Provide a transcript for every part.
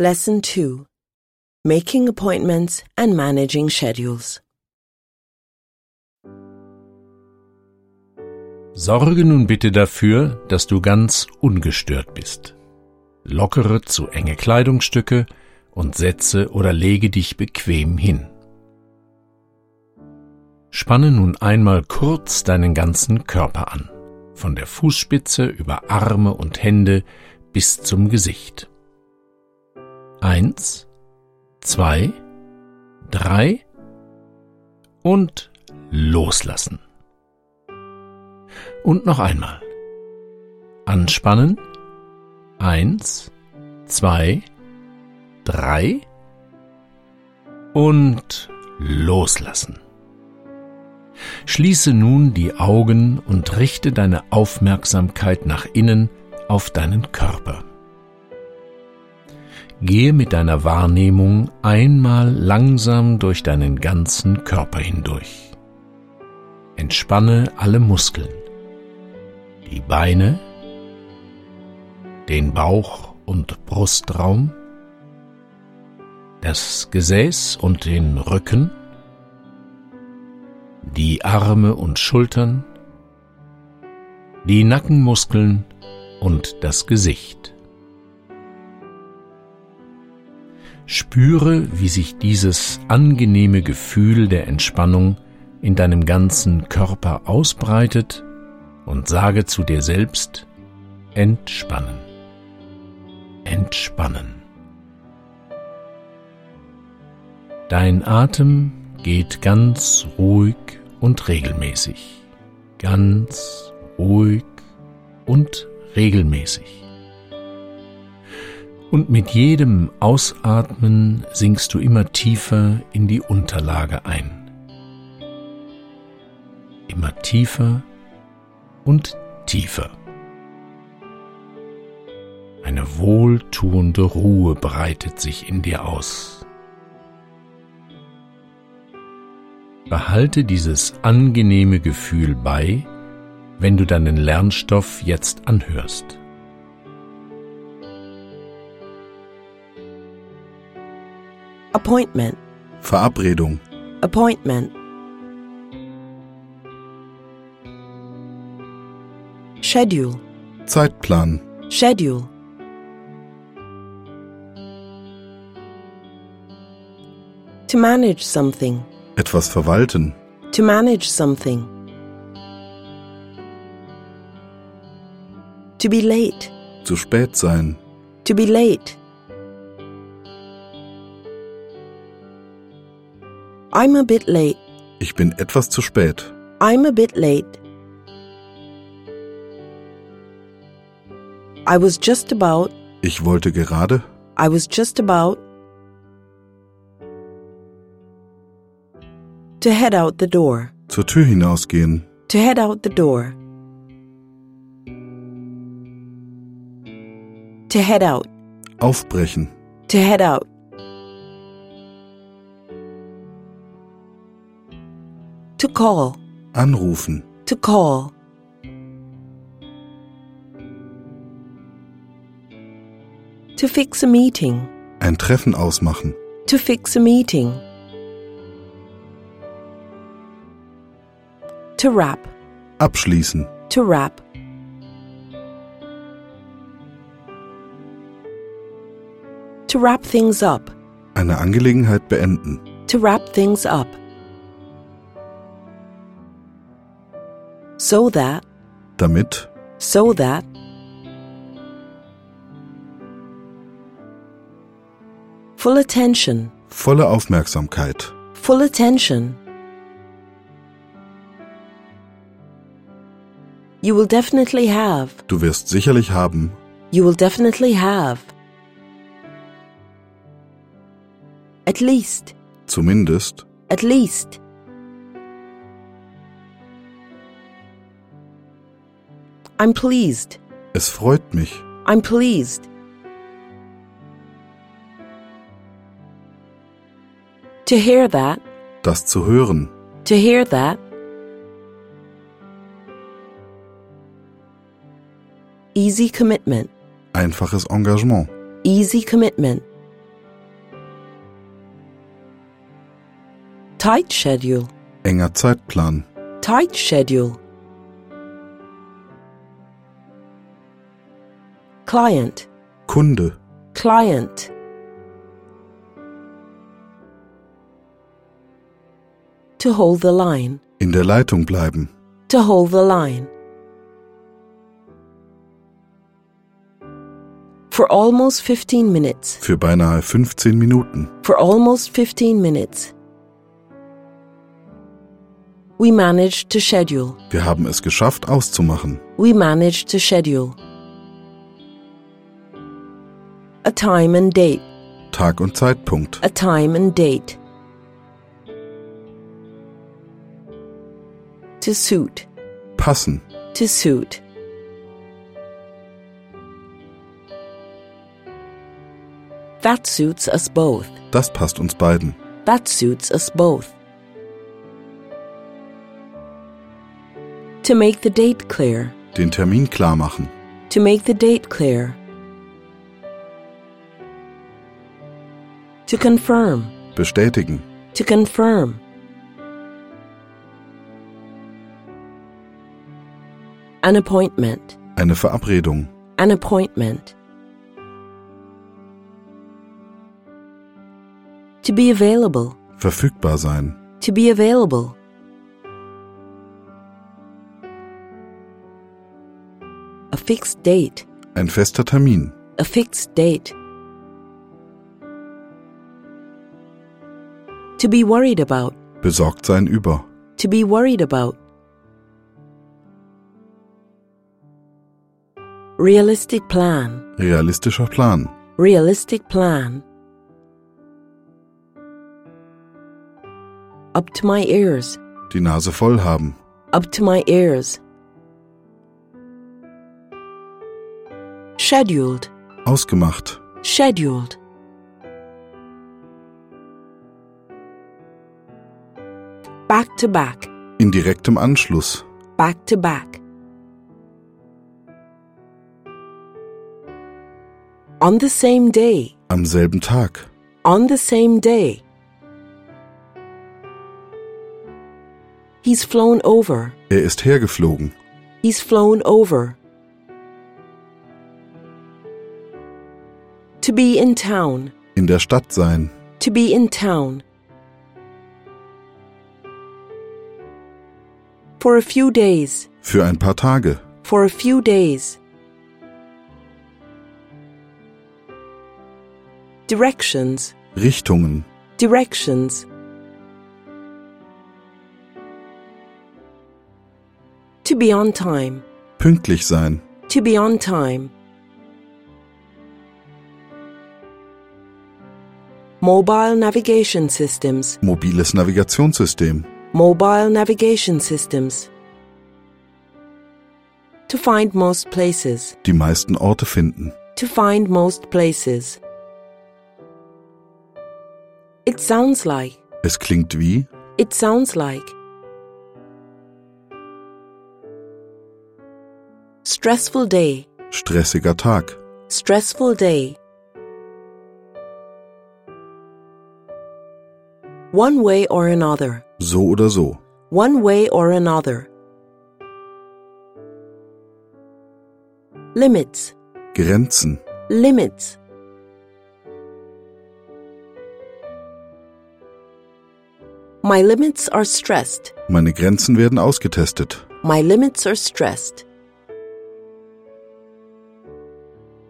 Lesson 2 Making Appointments and Managing Schedules. Sorge nun bitte dafür, dass du ganz ungestört bist. Lockere zu enge Kleidungsstücke und setze oder lege dich bequem hin. Spanne nun einmal kurz deinen ganzen Körper an, von der Fußspitze über Arme und Hände bis zum Gesicht. Eins, zwei, drei und loslassen. Und noch einmal. Anspannen. Eins, zwei, drei und loslassen. Schließe nun die Augen und richte deine Aufmerksamkeit nach innen auf deinen Körper. Gehe mit deiner Wahrnehmung einmal langsam durch deinen ganzen Körper hindurch. Entspanne alle Muskeln, die Beine, den Bauch und Brustraum, das Gesäß und den Rücken, die Arme und Schultern, die Nackenmuskeln und das Gesicht. Spüre, wie sich dieses angenehme Gefühl der Entspannung in deinem ganzen Körper ausbreitet und sage zu dir selbst, entspannen, entspannen. Dein Atem geht ganz ruhig und regelmäßig, ganz ruhig und regelmäßig. Und mit jedem Ausatmen sinkst du immer tiefer in die Unterlage ein. Immer tiefer und tiefer. Eine wohltuende Ruhe breitet sich in dir aus. Behalte dieses angenehme Gefühl bei, wenn du deinen Lernstoff jetzt anhörst. Appointment. Verabredung. Appointment. Schedule. Zeitplan. Schedule. To manage something. Etwas verwalten. To manage something. To be late. Zu spät sein. To be late. I'm a bit late. Ich bin etwas zu spät. I'm a bit late. I was just about. Ich wollte gerade. I was just about. To head out the door. Zur Tür hinausgehen. To head out the door. To head out. Aufbrechen. To head out. To call. Anrufen. To call. To fix a meeting. Ein Treffen ausmachen. To fix a meeting. To wrap. Abschließen. To wrap. To wrap things up. Eine Angelegenheit beenden. To wrap things up. So that. Damit. So that. Full attention. Volle Aufmerksamkeit. Full attention. You will definitely have. Du wirst sicherlich haben. You will definitely have. At least. Zumindest. At least. I'm pleased. Es freut mich. I'm pleased. To hear that. Das zu hören. To hear that. Easy commitment. Einfaches Engagement. Easy commitment. Tight schedule. Enger Zeitplan. Tight schedule. Client. Kunde. Client. To hold the line. In der Leitung bleiben. To hold the line. For almost 15 minutes. Für beinahe 15 Minuten. For almost 15 minutes. We managed to schedule. Wir haben es geschafft auszumachen. We managed to schedule. A time and date. Tag und Zeitpunkt. A time and date. To suit. Passen. To suit. That suits us both. Das passt uns beiden. That suits us both. To make the date clear. Den Termin klar machen. To make the date clear. To confirm. Bestätigen. To confirm. An appointment. Eine Verabredung. An appointment. To be available. Verfügbar sein. To be available. A fixed date. Ein fester Termin. A fixed date. To be worried about. Besorgt sein über. To be worried about. Realistic plan. Realistischer Plan. Realistic plan. Up to my ears. Die Nase voll haben. Up to my ears. Scheduled. Ausgemacht. Scheduled. Back to back. In direktem Anschluss. Back to back. On the same day. Am selben Tag. On the same day. He's flown over. Er ist hergeflogen. He's flown over. To be in town. In der Stadt sein. To be in town. For a few days. Für ein paar Tage. For a few days. Directions. Richtungen. Directions. To be on time. Pünktlich sein. To be on time. Mobile navigation systems. Mobiles Navigationssystem. Mobile navigation systems. To find most places. Die meisten Orte finden. To find most places. It sounds like. Es klingt wie. It sounds like. Stressful day. Stressiger Tag. Stressful day. One way or another. So oder so. One way or another. Limits. Grenzen. Limits. My limits are stressed. Meine Grenzen werden ausgetestet. My limits are stressed.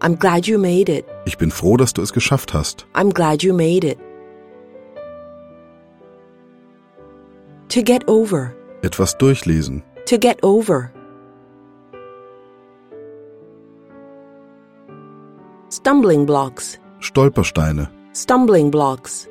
I'm glad you made it. Ich bin froh, dass du es geschafft hast. I'm glad you made it. To get over. Etwas durchlesen. To get over. Stumbling blocks. Stolpersteine. Stumbling blocks.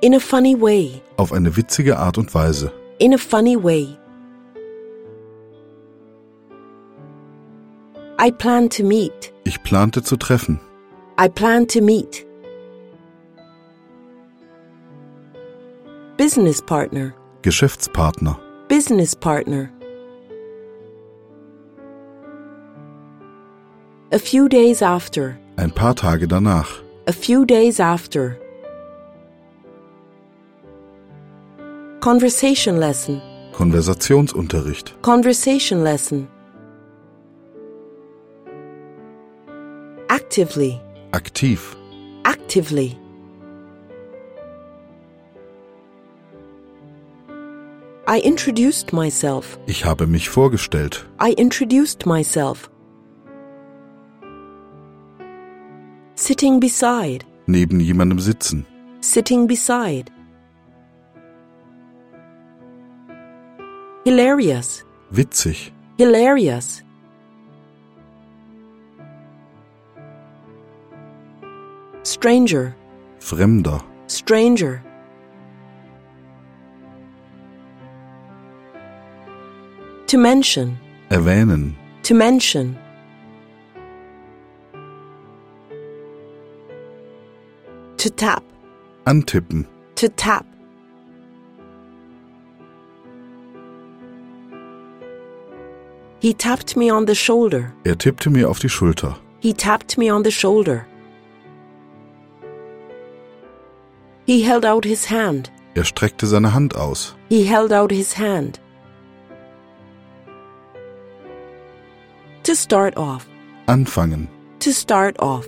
In a funny way. Auf eine witzige Art und Weise. In a funny way. I plan to meet. Ich plante zu treffen. I plan to meet. Business partner. Geschäftspartner. Business partner. A few days after. Ein paar Tage danach. A few days after. Conversation lesson. Konversationsunterricht. Conversation lesson. Actively. Aktiv. Actively. I introduced myself. Ich habe mich vorgestellt. I introduced myself. Sitting beside. Neben jemandem sitzen. Sitting beside. Hilarious. Witzig. Hilarious. Stranger. Fremder. Stranger. To mention. Erwähnen. To mention. To tap. Antippen. To tap. He tapped me on the shoulder. Er tippte mir auf die Schulter. He tapped me on the shoulder. He held out his hand. Er streckte seine Hand aus. He held out his hand. To start off. Anfangen. To start off.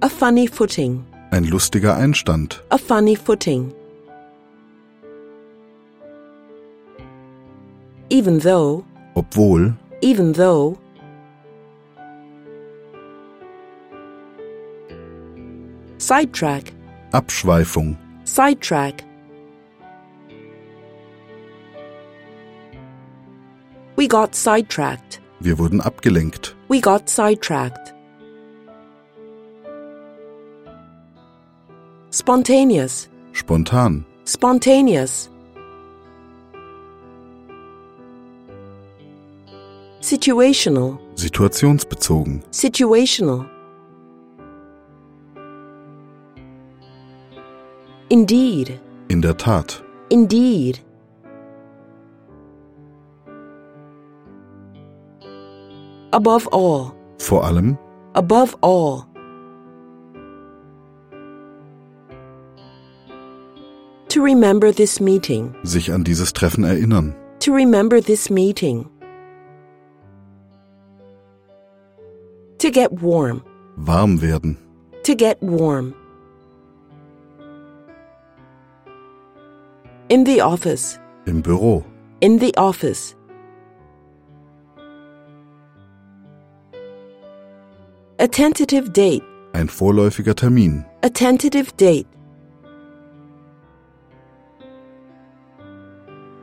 A funny footing. Ein lustiger Einstand. A funny footing. Even though, Obwohl. even though. Sidetrack, Abschweifung. sidetrack. We got sidetracked. Wir wurden abgelenkt. We got sidetracked. Spontaneous, Spontan. spontaneous. Situational, Situationsbezogen. situational. Indeed, In der Tat. indeed. Above all, Vor allem. above all. To remember this meeting, Sich an dieses Treffen erinnern. to remember this meeting. To get warm, Warm werden. to get warm. In the office, Im Büro. in the office. A tentative date, Ein vorläufiger Termin. a tentative date.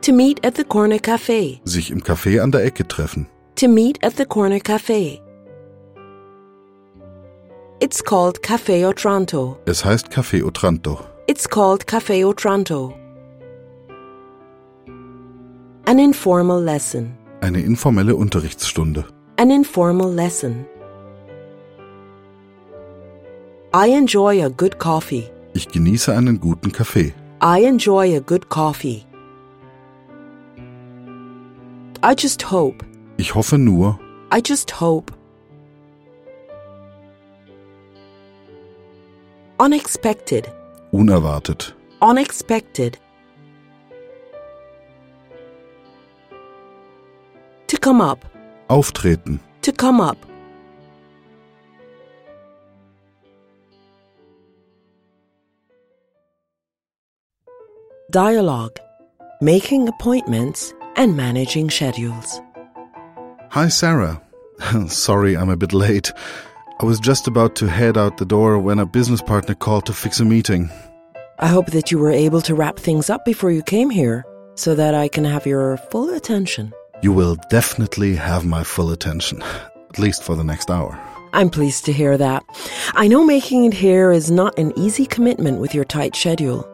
To meet at the corner cafe, Sich im Café an der Ecke treffen. to meet at the corner cafe. It's called Cafe Otranto. Es heißt Café Otranto. It's called Cafe Otranto. An informal lesson. Eine informelle Unterrichtsstunde. An informal lesson. I enjoy a good coffee. Ich genieße einen guten Kaffee. I enjoy a good coffee. I just hope. Ich hoffe nur, I just hope. Unexpected. unerwartet. Unexpected. To come up. Auftreten. To come up. Dialogue. Making appointments and managing schedules. Hi, Sarah. Sorry, I'm a bit late. I was just about to head out the door when a business partner called to fix a meeting. I hope that you were able to wrap things up before you came here so that I can have your full attention. You will definitely have my full attention, at least for the next hour. I'm pleased to hear that. I know making it here is not an easy commitment with your tight schedule.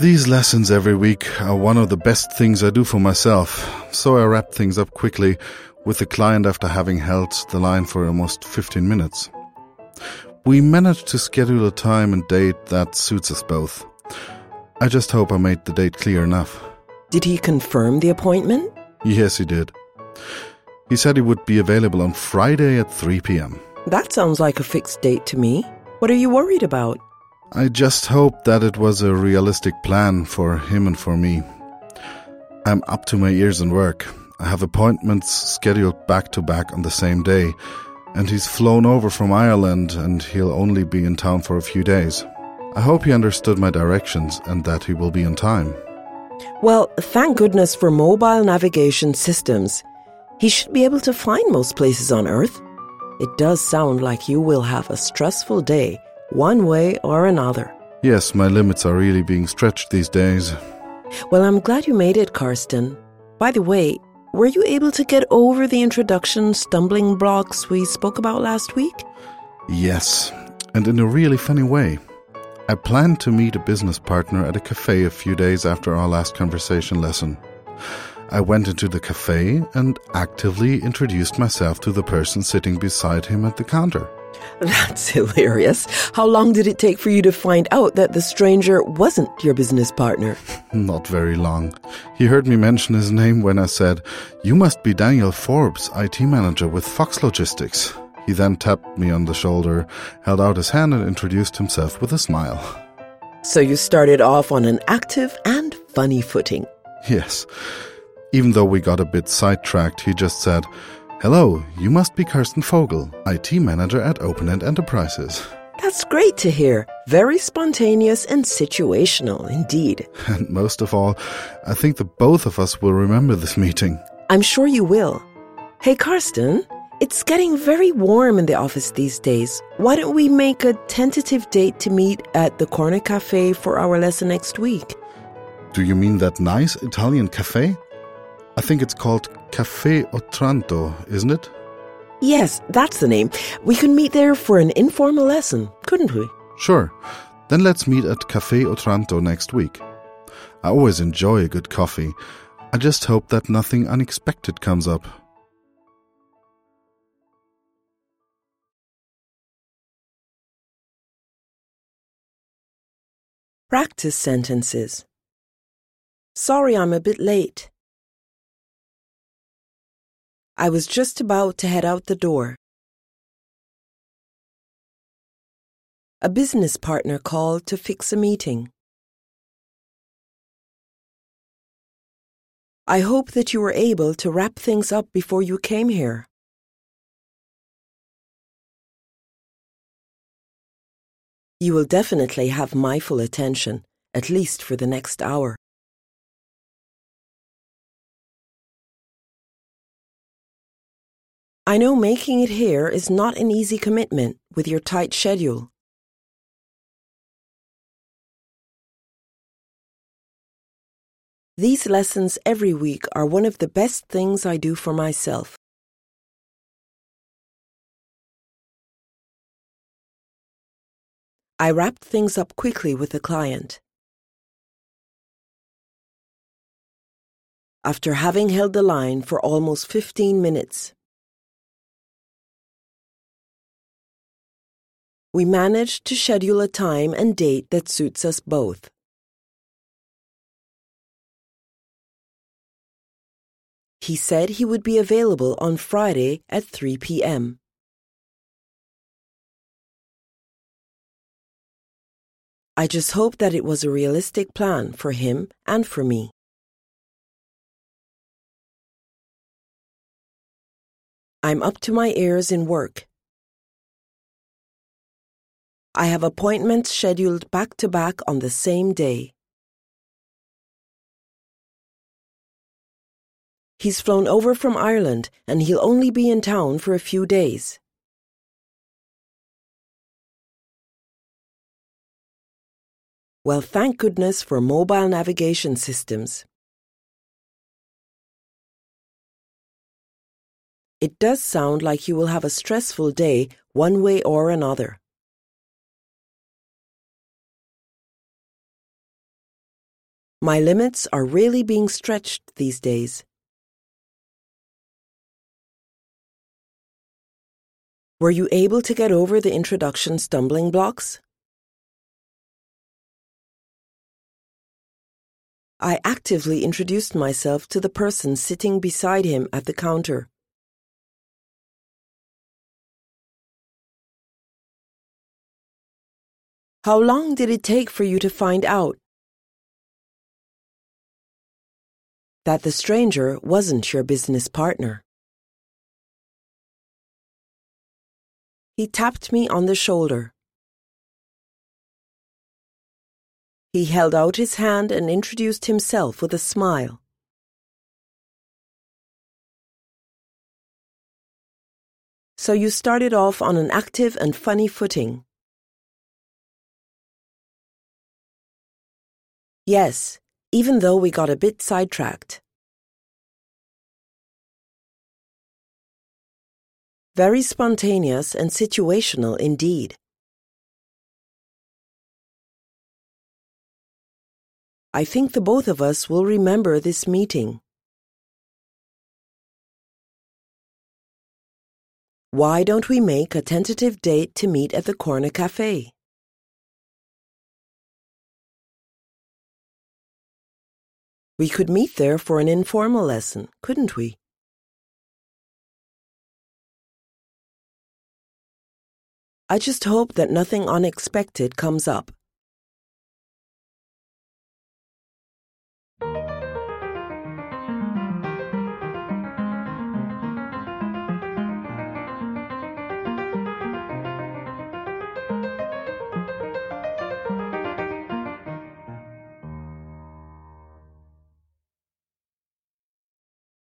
These lessons every week are one of the best things I do for myself, so I wrap things up quickly with the client after having held the line for almost 15 minutes. We managed to schedule a time and date that suits us both. I just hope I made the date clear enough. Did he confirm the appointment? Yes, he did. He said he would be available on Friday at 3 p.m. That sounds like a fixed date to me. What are you worried about? I just hope that it was a realistic plan for him and for me. I'm up to my ears in work. I have appointments scheduled back to back on the same day, and he's flown over from Ireland and he'll only be in town for a few days. I hope he understood my directions and that he will be on time. Well, thank goodness for mobile navigation systems. He should be able to find most places on Earth. It does sound like you will have a stressful day, one way or another. Yes, my limits are really being stretched these days. Well, I'm glad you made it, Karsten. By the way, were you able to get over the introduction stumbling blocks we spoke about last week? Yes, and in a really funny way. I planned to meet a business partner at a cafe a few days after our last conversation lesson. I went into the cafe and actively introduced myself to the person sitting beside him at the counter. That's hilarious. How long did it take for you to find out that the stranger wasn't your business partner? Not very long. He heard me mention his name when I said, You must be Daniel Forbes, IT manager with Fox Logistics. He then tapped me on the shoulder, held out his hand, and introduced himself with a smile. So you started off on an active and funny footing. Yes. Even though we got a bit sidetracked, he just said, Hello, you must be Kirsten Fogel, IT manager at OpenEnd Enterprises. That's great to hear. Very spontaneous and situational indeed. And most of all, I think that both of us will remember this meeting. I'm sure you will. Hey, Karsten, it's getting very warm in the office these days. Why don't we make a tentative date to meet at the Corner Cafe for our lesson next week? Do you mean that nice Italian cafe? I think it's called Cafe Otranto, isn't it? Yes, that's the name. We could meet there for an informal lesson, couldn't we? Sure. Then let's meet at Cafe Otranto next week. I always enjoy a good coffee. I just hope that nothing unexpected comes up. Practice sentences. Sorry I'm a bit late. I was just about to head out the door. A business partner called to fix a meeting. I hope that you were able to wrap things up before you came here. You will definitely have my full attention, at least for the next hour. I know making it here is not an easy commitment with your tight schedule. These lessons every week are one of the best things I do for myself. I wrapped things up quickly with the client. After having held the line for almost 15 minutes, we managed to schedule a time and date that suits us both. He said he would be available on Friday at 3 p.m. I just hope that it was a realistic plan for him and for me. I'm up to my ears in work. I have appointments scheduled back to back on the same day. He's flown over from Ireland and he'll only be in town for a few days. Well, thank goodness for mobile navigation systems. It does sound like you will have a stressful day, one way or another. My limits are really being stretched these days. Were you able to get over the introduction stumbling blocks? I actively introduced myself to the person sitting beside him at the counter. How long did it take for you to find out? That the stranger wasn't your business partner? He tapped me on the shoulder. He held out his hand and introduced himself with a smile. So you started off on an active and funny footing. Yes, even though we got a bit sidetracked. Very spontaneous and situational indeed. I think the both of us will remember this meeting. Why don't we make a tentative date to meet at the Corner Cafe? We could meet there for an informal lesson, couldn't we? I just hope that nothing unexpected comes up.